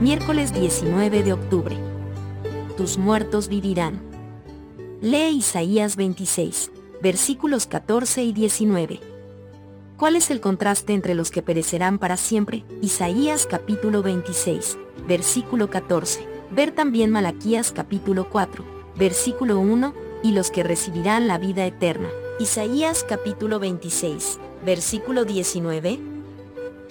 miércoles 19 de octubre. Tus muertos vivirán. Lee Isaías 26, versículos 14 y 19. ¿Cuál es el contraste entre los que perecerán para siempre? Isaías capítulo 26, versículo 14. Ver también Malaquías capítulo 4, versículo 1, y los que recibirán la vida eterna. Isaías capítulo 26, versículo 19.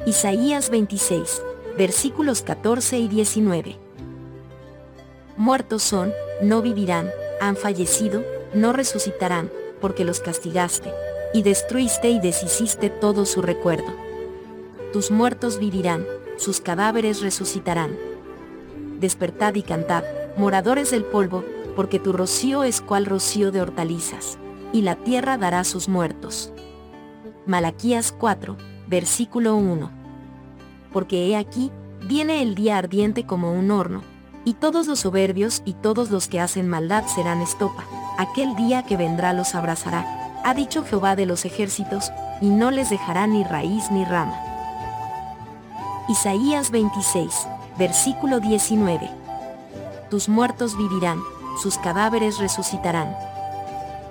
Isaías 26, versículos 14 y 19. Muertos son, no vivirán, han fallecido, no resucitarán, porque los castigaste, y destruiste y deshiciste todo su recuerdo. Tus muertos vivirán, sus cadáveres resucitarán. Despertad y cantad, moradores del polvo, porque tu rocío es cual rocío de hortalizas, y la tierra dará sus muertos. Malaquías 4, versículo 1. Porque he aquí, viene el día ardiente como un horno, y todos los soberbios y todos los que hacen maldad serán estopa, aquel día que vendrá los abrazará, ha dicho Jehová de los ejércitos, y no les dejará ni raíz ni rama. Isaías 26, versículo 19. Tus muertos vivirán, sus cadáveres resucitarán.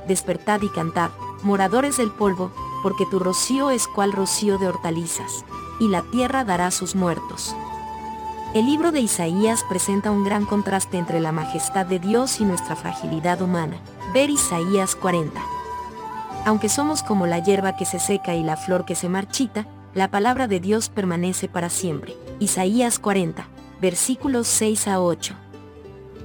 Despertad y cantad, moradores del polvo, porque tu rocío es cual rocío de hortalizas, y la tierra dará sus muertos. El libro de Isaías presenta un gran contraste entre la majestad de Dios y nuestra fragilidad humana. Ver Isaías 40. Aunque somos como la hierba que se seca y la flor que se marchita, la palabra de Dios permanece para siempre. Isaías 40, versículos 6 a 8.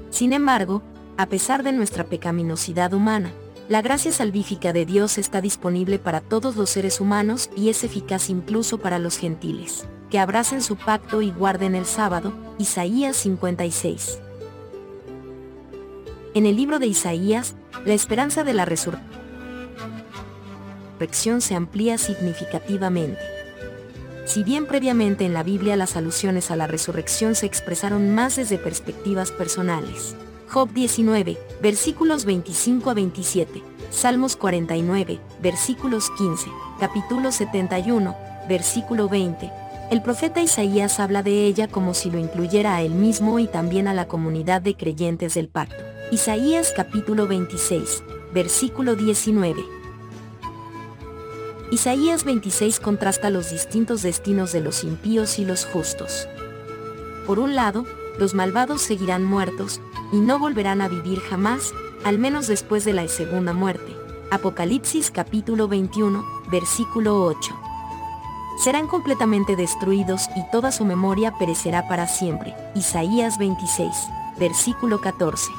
Sin embargo, a pesar de nuestra pecaminosidad humana, la gracia salvífica de Dios está disponible para todos los seres humanos y es eficaz incluso para los gentiles, que abracen su pacto y guarden el sábado, Isaías 56. En el libro de Isaías, la esperanza de la resurrección se amplía significativamente. Si bien previamente en la Biblia las alusiones a la resurrección se expresaron más desde perspectivas personales. Job 19, versículos 25 a 27, Salmos 49, versículos 15, capítulo 71, versículo 20. El profeta Isaías habla de ella como si lo incluyera a él mismo y también a la comunidad de creyentes del pacto. Isaías capítulo 26, versículo 19. Isaías 26 contrasta los distintos destinos de los impíos y los justos. Por un lado, los malvados seguirán muertos, y no volverán a vivir jamás, al menos después de la segunda muerte. Apocalipsis capítulo 21, versículo 8. Serán completamente destruidos y toda su memoria perecerá para siempre. Isaías 26, versículo 14.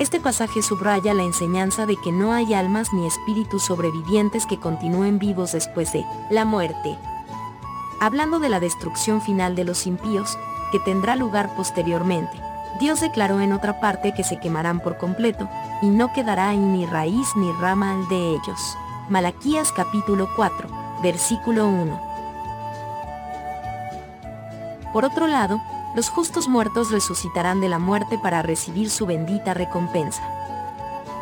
Este pasaje subraya la enseñanza de que no hay almas ni espíritus sobrevivientes que continúen vivos después de la muerte. Hablando de la destrucción final de los impíos, que tendrá lugar posteriormente, Dios declaró en otra parte que se quemarán por completo, y no quedará ahí ni raíz ni rama de ellos. Malaquías capítulo 4, versículo 1. Por otro lado, los justos muertos resucitarán de la muerte para recibir su bendita recompensa.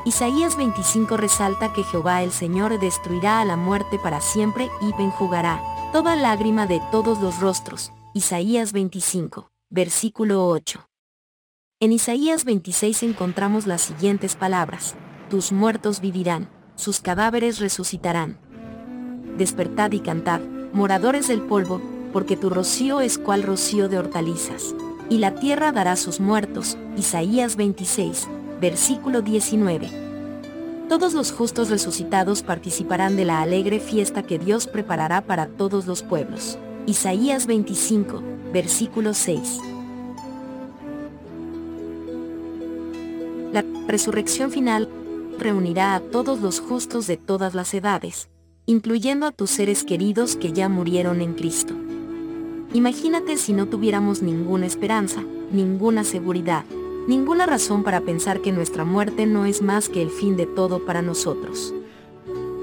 Isaías 25 resalta que Jehová el Señor destruirá a la muerte para siempre y benjugará toda lágrima de todos los rostros. Isaías 25, versículo 8. En Isaías 26 encontramos las siguientes palabras. Tus muertos vivirán, sus cadáveres resucitarán. Despertad y cantad, moradores del polvo, porque tu rocío es cual rocío de hortalizas. Y la tierra dará sus muertos. Isaías 26, versículo 19. Todos los justos resucitados participarán de la alegre fiesta que Dios preparará para todos los pueblos. Isaías 25, versículo 6. La resurrección final reunirá a todos los justos de todas las edades, incluyendo a tus seres queridos que ya murieron en Cristo. Imagínate si no tuviéramos ninguna esperanza, ninguna seguridad, ninguna razón para pensar que nuestra muerte no es más que el fin de todo para nosotros.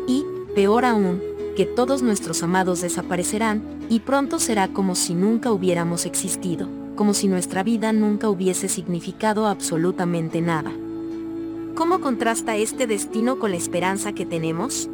Y, peor aún, que todos nuestros amados desaparecerán, y pronto será como si nunca hubiéramos existido, como si nuestra vida nunca hubiese significado absolutamente nada. ¿Cómo contrasta este destino con la esperanza que tenemos?